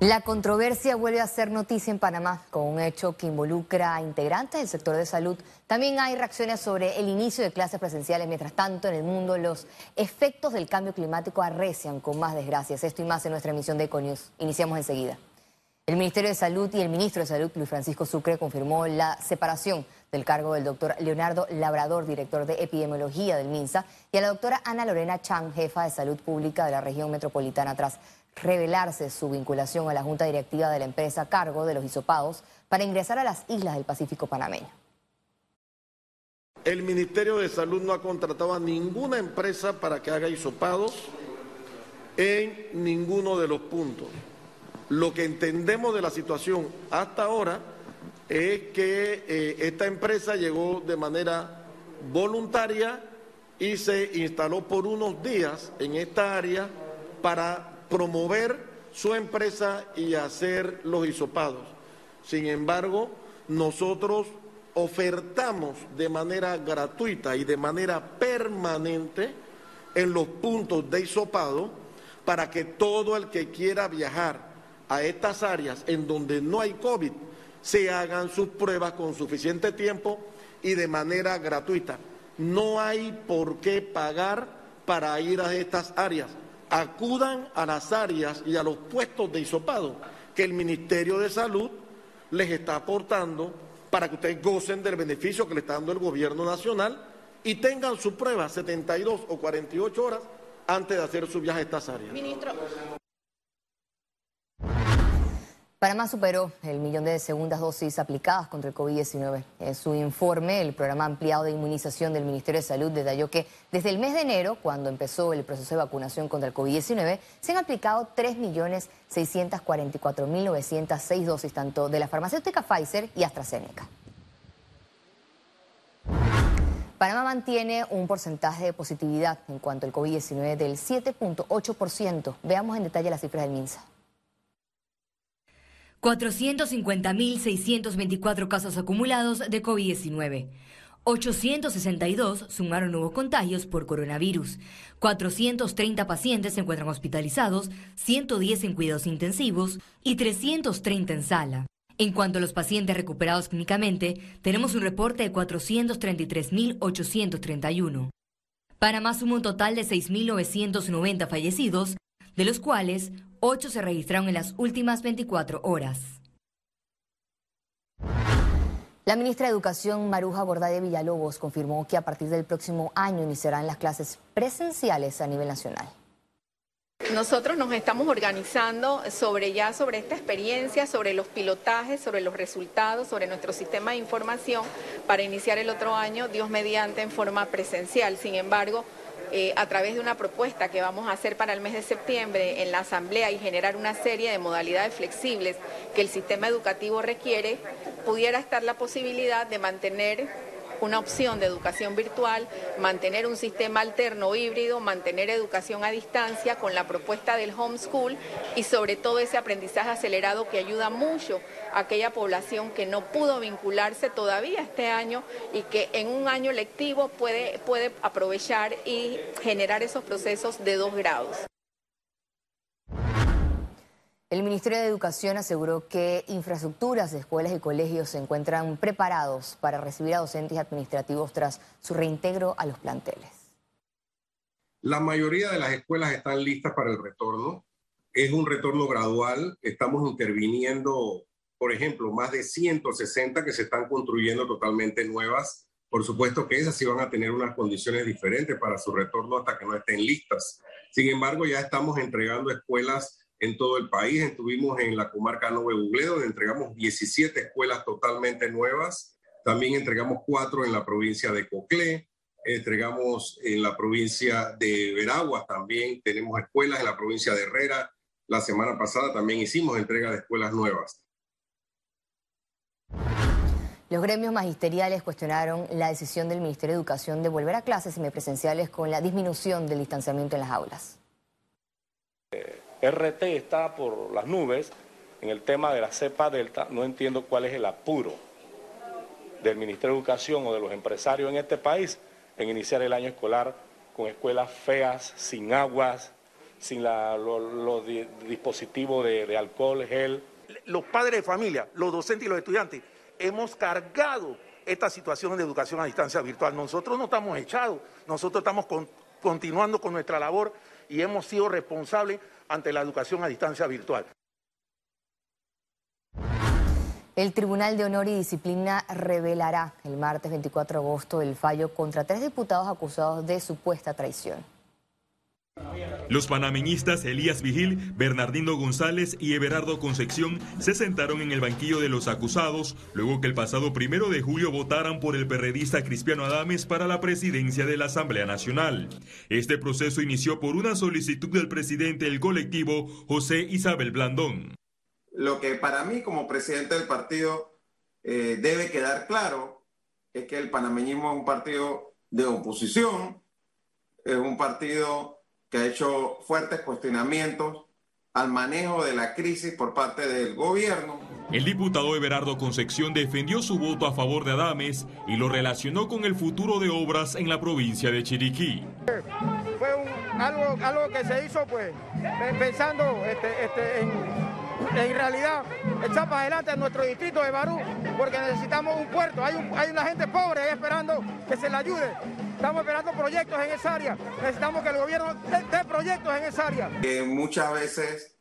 La controversia vuelve a ser noticia en Panamá con un hecho que involucra a integrantes del sector de salud. También hay reacciones sobre el inicio de clases presenciales. Mientras tanto, en el mundo los efectos del cambio climático arrecian con más desgracias. Esto y más en nuestra emisión de Econius. Iniciamos enseguida. El Ministerio de Salud y el ministro de Salud, Luis Francisco Sucre, confirmó la separación del cargo del doctor Leonardo Labrador, director de epidemiología del MINSA, y a la doctora Ana Lorena Chang, jefa de salud pública de la región metropolitana, tras revelarse su vinculación a la junta directiva de la empresa a cargo de los hisopados para ingresar a las islas del Pacífico panameño. El Ministerio de Salud no ha contratado a ninguna empresa para que haga hisopados en ninguno de los puntos. Lo que entendemos de la situación hasta ahora es que eh, esta empresa llegó de manera voluntaria y se instaló por unos días en esta área para promover su empresa y hacer los hisopados. Sin embargo, nosotros ofertamos de manera gratuita y de manera permanente en los puntos de hisopado para que todo el que quiera viajar a estas áreas en donde no hay COVID se hagan sus pruebas con suficiente tiempo y de manera gratuita. No hay por qué pagar para ir a estas áreas acudan a las áreas y a los puestos de hisopado que el Ministerio de Salud les está aportando para que ustedes gocen del beneficio que le está dando el gobierno nacional y tengan su prueba 72 o 48 horas antes de hacer su viaje a estas áreas. Panamá superó el millón de segundas dosis aplicadas contra el COVID-19. En su informe, el programa ampliado de inmunización del Ministerio de Salud detalló que desde el mes de enero, cuando empezó el proceso de vacunación contra el COVID-19, se han aplicado 3.644.906 dosis, tanto de la farmacéutica Pfizer y AstraZeneca. Panamá mantiene un porcentaje de positividad en cuanto al COVID-19 del 7.8%. Veamos en detalle las cifras del MINSA. 450.624 casos acumulados de COVID-19. 862 sumaron nuevos contagios por coronavirus. 430 pacientes se encuentran hospitalizados, 110 en cuidados intensivos y 330 en sala. En cuanto a los pacientes recuperados clínicamente, tenemos un reporte de 433.831. Panamá suma un total de 6.990 fallecidos, de los cuales 8 se registraron en las últimas 24 horas. La ministra de Educación, Maruja Bordade Villalobos, confirmó que a partir del próximo año iniciarán las clases presenciales a nivel nacional. Nosotros nos estamos organizando sobre ya sobre esta experiencia, sobre los pilotajes, sobre los resultados, sobre nuestro sistema de información para iniciar el otro año, Dios mediante, en forma presencial. Sin embargo, eh, a través de una propuesta que vamos a hacer para el mes de septiembre en la Asamblea y generar una serie de modalidades flexibles que el sistema educativo requiere, pudiera estar la posibilidad de mantener una opción de educación virtual, mantener un sistema alterno híbrido, mantener educación a distancia con la propuesta del homeschool y sobre todo ese aprendizaje acelerado que ayuda mucho a aquella población que no pudo vincularse todavía este año y que en un año lectivo puede, puede aprovechar y generar esos procesos de dos grados. El Ministerio de Educación aseguró que infraestructuras de escuelas y colegios se encuentran preparados para recibir a docentes administrativos tras su reintegro a los planteles. La mayoría de las escuelas están listas para el retorno. Es un retorno gradual. Estamos interviniendo, por ejemplo, más de 160 que se están construyendo totalmente nuevas. Por supuesto que esas sí van a tener unas condiciones diferentes para su retorno hasta que no estén listas. Sin embargo, ya estamos entregando escuelas en todo el país. Estuvimos en la comarca Nove Buglé, donde entregamos 17 escuelas totalmente nuevas. También entregamos cuatro en la provincia de Coclé. Entregamos en la provincia de Veraguas también. Tenemos escuelas en la provincia de Herrera. La semana pasada también hicimos entrega de escuelas nuevas. Los gremios magisteriales cuestionaron la decisión del Ministerio de Educación de volver a clases semipresenciales con la disminución del distanciamiento en las aulas. RT está por las nubes en el tema de la cepa delta, no entiendo cuál es el apuro del Ministerio de Educación o de los empresarios en este país en iniciar el año escolar con escuelas feas, sin aguas, sin los dispositivos de, alcohol, gel. Los padres de familia, los docentes y los estudiantes, hemos cargado esta situación de educación a distancia virtual. Nosotros no estamos echados, nosotros estamos continuando con nuestra labor y hemos sido responsables ante la educación a distancia virtual. El Tribunal de Honor y Disciplina revelará el martes 24 de agosto el fallo contra tres diputados acusados de supuesta traición. Los panameñistas Elías Vigil, Bernardino González y Everardo Concepción se sentaron en el banquillo de los acusados luego que el pasado primero de julio votaran por el perredista Cristiano Adames para la presidencia de la Asamblea Nacional. Este proceso inició por una solicitud del presidente del colectivo, José Isabel Blandón. Lo que para mí como presidente del partido eh, debe quedar claro es que el panameñismo es un partido de oposición, es un partido que ha hecho fuertes cuestionamientos al manejo de la crisis por parte del gobierno. El diputado Everardo Concepción defendió su voto a favor de Adames y lo relacionó con el futuro de obras en la provincia de Chiriquí. Fue algo, algo que se hizo pues pensando este, este, en, en, realidad echar para adelante nuestro distrito de Barú porque necesitamos un puerto. Hay, hay una gente pobre ahí esperando que se le ayude. Estamos esperando proyectos en esa área. Necesitamos que el gobierno dé, proyectos en esa área. muchas veces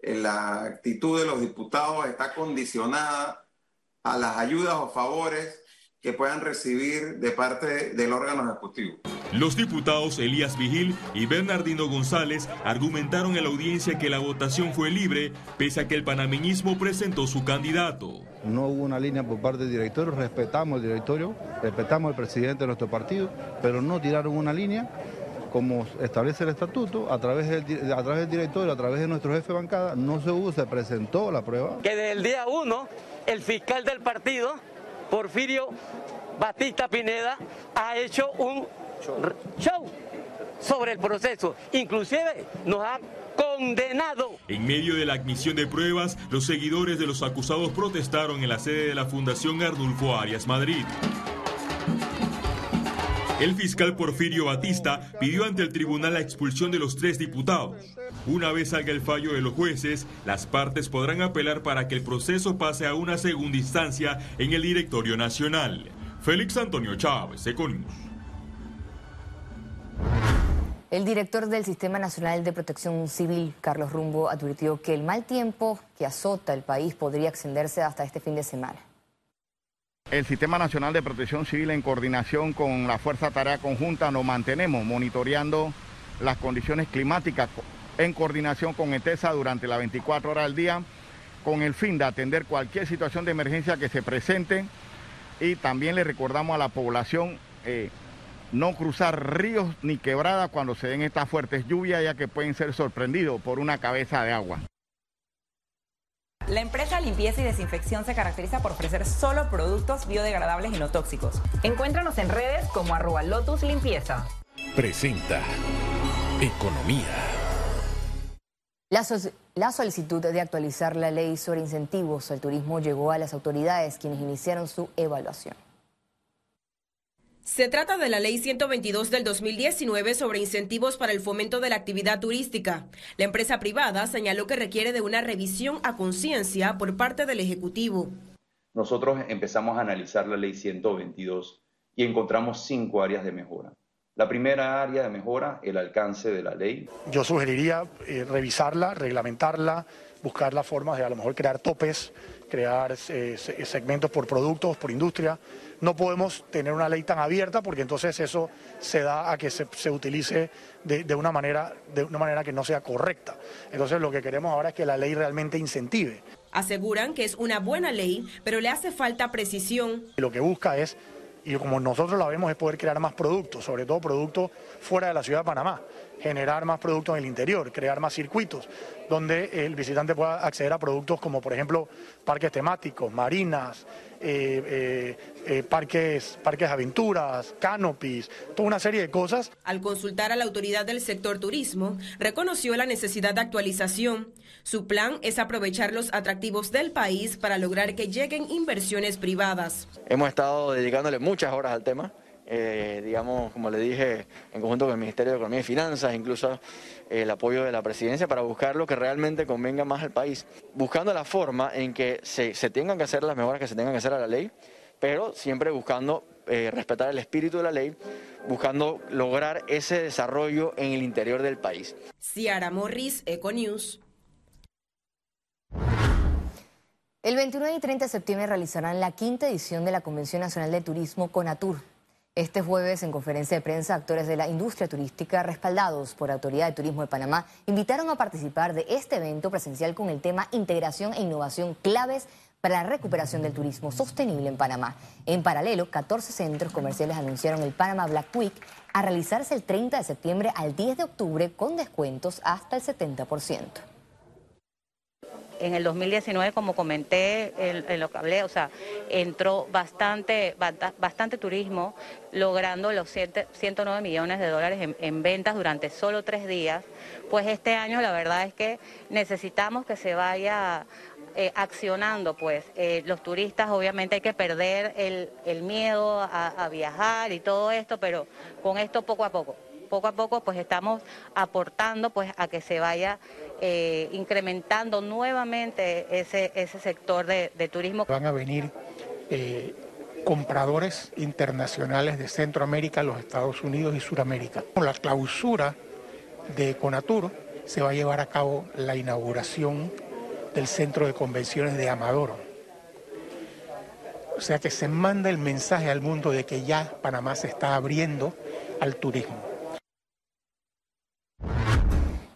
eh, la actitud de los diputados está condicionada a las ayudas o favores que puedan recibir de parte del órgano ejecutivo. Los diputados Elías Vigil y Bernardino González argumentaron en la audiencia que la votación fue libre, pese a que el panameñismo presentó su candidato. No hubo una línea por parte del directorio, respetamos el directorio, respetamos al presidente de nuestro partido, pero no tiraron una línea como establece el estatuto, a través del, a través del directorio, a través de nuestro jefe de bancada, no se hubo, se presentó la prueba. Que desde el día uno, el fiscal del partido Porfirio Batista Pineda ha hecho un show sobre el proceso. Inclusive nos ha condenado. En medio de la admisión de pruebas, los seguidores de los acusados protestaron en la sede de la Fundación Arnulfo Arias Madrid. El fiscal Porfirio Batista pidió ante el tribunal la expulsión de los tres diputados. Una vez salga el fallo de los jueces, las partes podrán apelar para que el proceso pase a una segunda instancia en el directorio nacional. Félix Antonio Chávez, Econius. El director del Sistema Nacional de Protección Civil, Carlos Rumbo, advirtió que el mal tiempo que azota el país podría extenderse hasta este fin de semana. El Sistema Nacional de Protección Civil en coordinación con la Fuerza Tarea Conjunta nos mantenemos monitoreando las condiciones climáticas en coordinación con ETESA durante las 24 horas del día con el fin de atender cualquier situación de emergencia que se presente y también le recordamos a la población eh, no cruzar ríos ni quebradas cuando se den estas fuertes lluvias ya que pueden ser sorprendidos por una cabeza de agua. La empresa Limpieza y Desinfección se caracteriza por ofrecer solo productos biodegradables y no tóxicos. Encuéntranos en redes como arroba Lotus Limpieza. Presenta Economía. La, la, solicitud de actualizar la ley sobre incentivos al turismo llegó a las autoridades quienes iniciaron su evaluación. Se trata de la Ley 122 del 2019 sobre incentivos para el fomento de la actividad turística. La empresa privada señaló que requiere de una revisión a conciencia por parte del Ejecutivo. Nosotros empezamos a analizar la Ley 122 y encontramos cinco áreas de mejora. La primera área de mejora, el alcance de la ley. Yo sugeriría eh, revisarla, reglamentarla, buscar las formas de a lo mejor crear topes, crear eh, segmentos por productos, por industria, no podemos tener una ley tan abierta porque entonces eso se da a que se, utilice de, una manera, de una manera que no sea correcta. Entonces lo que queremos ahora es que la ley realmente incentive. Aseguran que es una buena ley, pero le hace falta precisión. Lo que busca es, y como nosotros la vemos, es poder crear más productos, sobre todo productos fuera de la ciudad de Panamá generar más productos en el interior, crear más circuitos, donde el visitante pueda acceder a productos como por ejemplo parques temáticos, marinas, eh, eh, eh, parques, parques aventuras, canopies, toda una serie de cosas. Al consultar a la autoridad del sector turismo, reconoció la necesidad de actualización. Su plan es aprovechar los atractivos del país para lograr que lleguen inversiones privadas. Hemos estado dedicándole muchas horas al tema eh, digamos, como le dije, en conjunto con el Ministerio de Economía y Finanzas, incluso el apoyo de la presidencia para buscar lo que realmente convenga más al país, buscando la forma en que se, tengan que hacer las mejoras que se tengan que hacer a la ley, pero siempre buscando eh, respetar el espíritu de la ley, buscando lograr ese desarrollo en el interior del país. Ciara Morris, Econews. El 29 y 30 de septiembre realizarán la quinta edición de la Convención Nacional de Turismo CONATUR. Este jueves, en conferencia de prensa, actores de la industria turística respaldados por Autoridad de Turismo de Panamá invitaron a participar de este evento presencial con el tema Integración e Innovación claves para la recuperación del turismo sostenible en Panamá. En paralelo, 14 centros comerciales anunciaron el Panama Black Week a realizarse el 30 de septiembre al 10 de octubre con descuentos hasta el 70% en el 2019, como comenté en, lo que hablé, o sea, entró bastante, bastante turismo, logrando los 109 millones de dólares en, ventas durante solo tres días. Pues este año la verdad es que necesitamos que se vaya eh, accionando, pues eh, los turistas obviamente hay que perder el, miedo a, viajar y todo esto, pero con esto poco a poco, poco a poco pues estamos aportando pues a que se vaya eh, incrementando nuevamente ese, ese sector de, turismo. Van a venir eh, compradores internacionales de Centroamérica, los Estados Unidos y Sudamérica. Con la clausura de Conatur se va a llevar a cabo la inauguración del centro de convenciones de Amador. O sea que se manda el mensaje al mundo de que ya Panamá se está abriendo al turismo.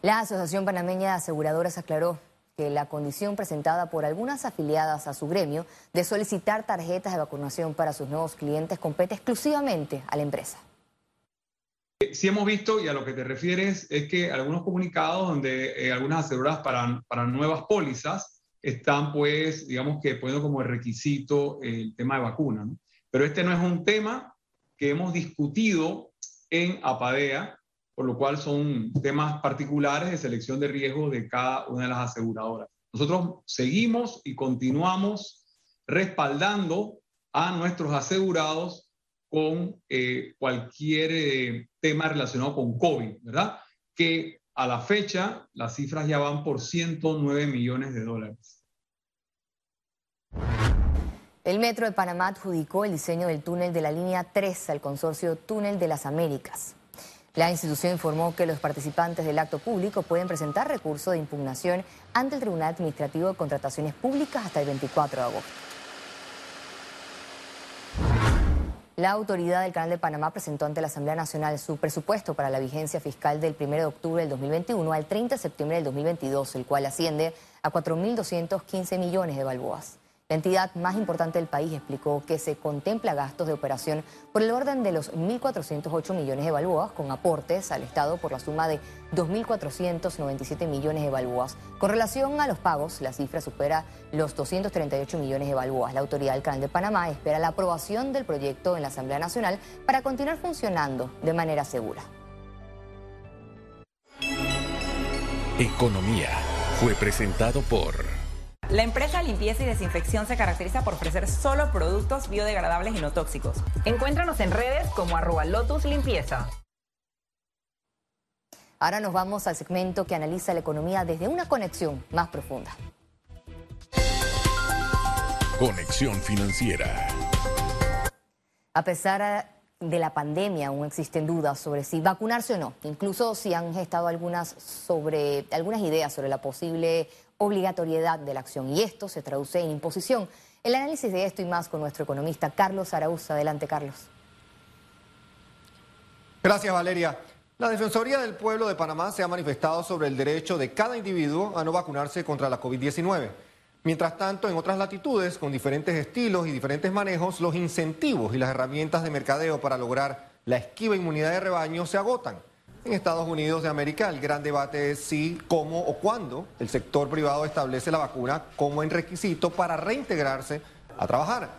La Asociación Panameña de Aseguradoras aclaró que la condición presentada por algunas afiliadas a su gremio de solicitar tarjetas de vacunación para sus nuevos clientes compete exclusivamente a la empresa. Sí hemos visto, y a lo que te refieres, es que algunos comunicados donde eh, algunas aseguradoras para, para nuevas pólizas están, pues, digamos que poniendo como requisito el tema de vacuna. Pero este no es un tema que hemos discutido en APADEA, por lo cual son temas particulares de selección de riesgo de cada una de las aseguradoras. Nosotros seguimos y continuamos respaldando a nuestros asegurados con eh, cualquier eh, tema relacionado con COVID, ¿verdad? Que a la fecha las cifras ya van por 109 millones de dólares. El Metro de Panamá adjudicó el diseño del túnel de la línea 3 al consorcio Túnel de las Américas. La institución informó que los participantes del acto público pueden presentar recurso de impugnación ante el Tribunal Administrativo de Contrataciones Públicas hasta el 24 de agosto. La autoridad del Canal de Panamá presentó ante la Asamblea Nacional su presupuesto para la vigencia fiscal del 1 de octubre del 2021 al 30 de septiembre del 2022, el cual asciende a 4.215 millones de balboas. La entidad más importante del país explicó que se contempla gastos de operación por el orden de los 1.408 millones de balboas, con aportes al Estado por la suma de 2.497 millones de balboas. Con relación a los pagos, la cifra supera los 238 millones de balboas. La autoridad del Canal de Panamá espera la aprobación del proyecto en la Asamblea Nacional para continuar funcionando de manera segura. Economía fue presentado por... La empresa Limpieza y Desinfección se caracteriza por ofrecer solo productos biodegradables y no tóxicos. Encuéntranos en redes como arroba Lotus Limpieza. Ahora nos vamos al segmento que analiza la economía desde una conexión más profunda. Conexión financiera. A pesar de la pandemia aún existen dudas sobre si vacunarse o no. Incluso si han estado algunas sobre algunas ideas sobre la posible obligatoriedad de la acción y esto se traduce en imposición. El análisis de esto y más con nuestro economista Carlos Araúz. Adelante, Carlos. Gracias, Valeria. La Defensoría del Pueblo de Panamá se ha manifestado sobre el derecho de cada individuo a no vacunarse contra la COVID-19. Mientras tanto, en otras latitudes, con diferentes estilos y diferentes manejos, los incentivos y las herramientas de mercadeo para lograr la esquiva inmunidad de rebaño se agotan. En Estados Unidos de América el gran debate es si, cómo o cuándo el sector privado establece la vacuna como en requisito para reintegrarse a trabajar.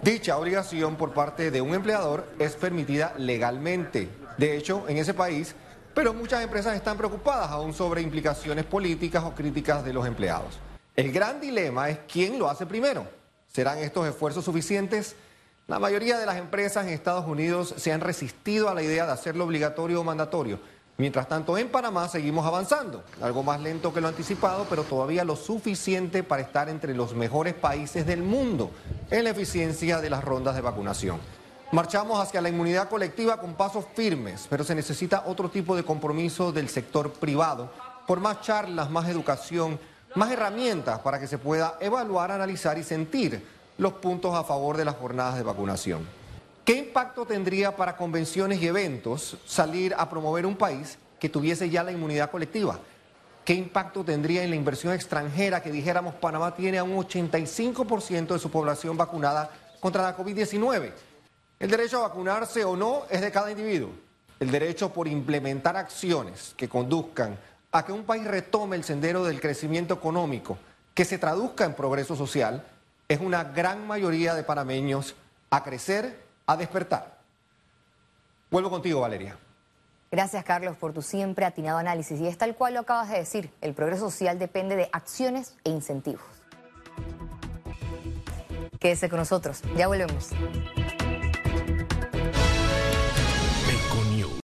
Dicha obligación por parte de un empleador es permitida legalmente. De hecho, en ese país, pero muchas empresas están preocupadas aún sobre implicaciones políticas o críticas de los empleados. El gran dilema es quién lo hace primero. ¿Serán estos esfuerzos suficientes? La mayoría de las empresas en Estados Unidos se han resistido a la idea de hacerlo obligatorio o mandatorio. Mientras tanto, en Panamá seguimos avanzando, algo más lento que lo anticipado, pero todavía lo suficiente para estar entre los mejores países del mundo en la eficiencia de las rondas de vacunación. Marchamos hacia la inmunidad colectiva con pasos firmes, pero se necesita otro tipo de compromiso del sector privado, por más charlas, más educación, más herramientas para que se pueda evaluar, analizar y sentir los puntos a favor de las jornadas de vacunación. ¿Qué impacto tendría para convenciones y eventos salir a promover un país que tuviese ya la inmunidad colectiva? ¿Qué impacto tendría en la inversión extranjera que dijéramos Panamá tiene a un 85% de su población vacunada contra la COVID-19? El derecho a vacunarse o no es de cada individuo. El derecho por implementar acciones que conduzcan a que un país retome el sendero del crecimiento económico, que se traduzca en progreso social, es una gran mayoría de panameños a crecer, a despertar. Vuelvo contigo, Valeria. Gracias, Carlos, por tu siempre atinado análisis. Y es tal cual lo acabas de decir, el progreso social depende de acciones e incentivos. Quédese con nosotros, ya volvemos.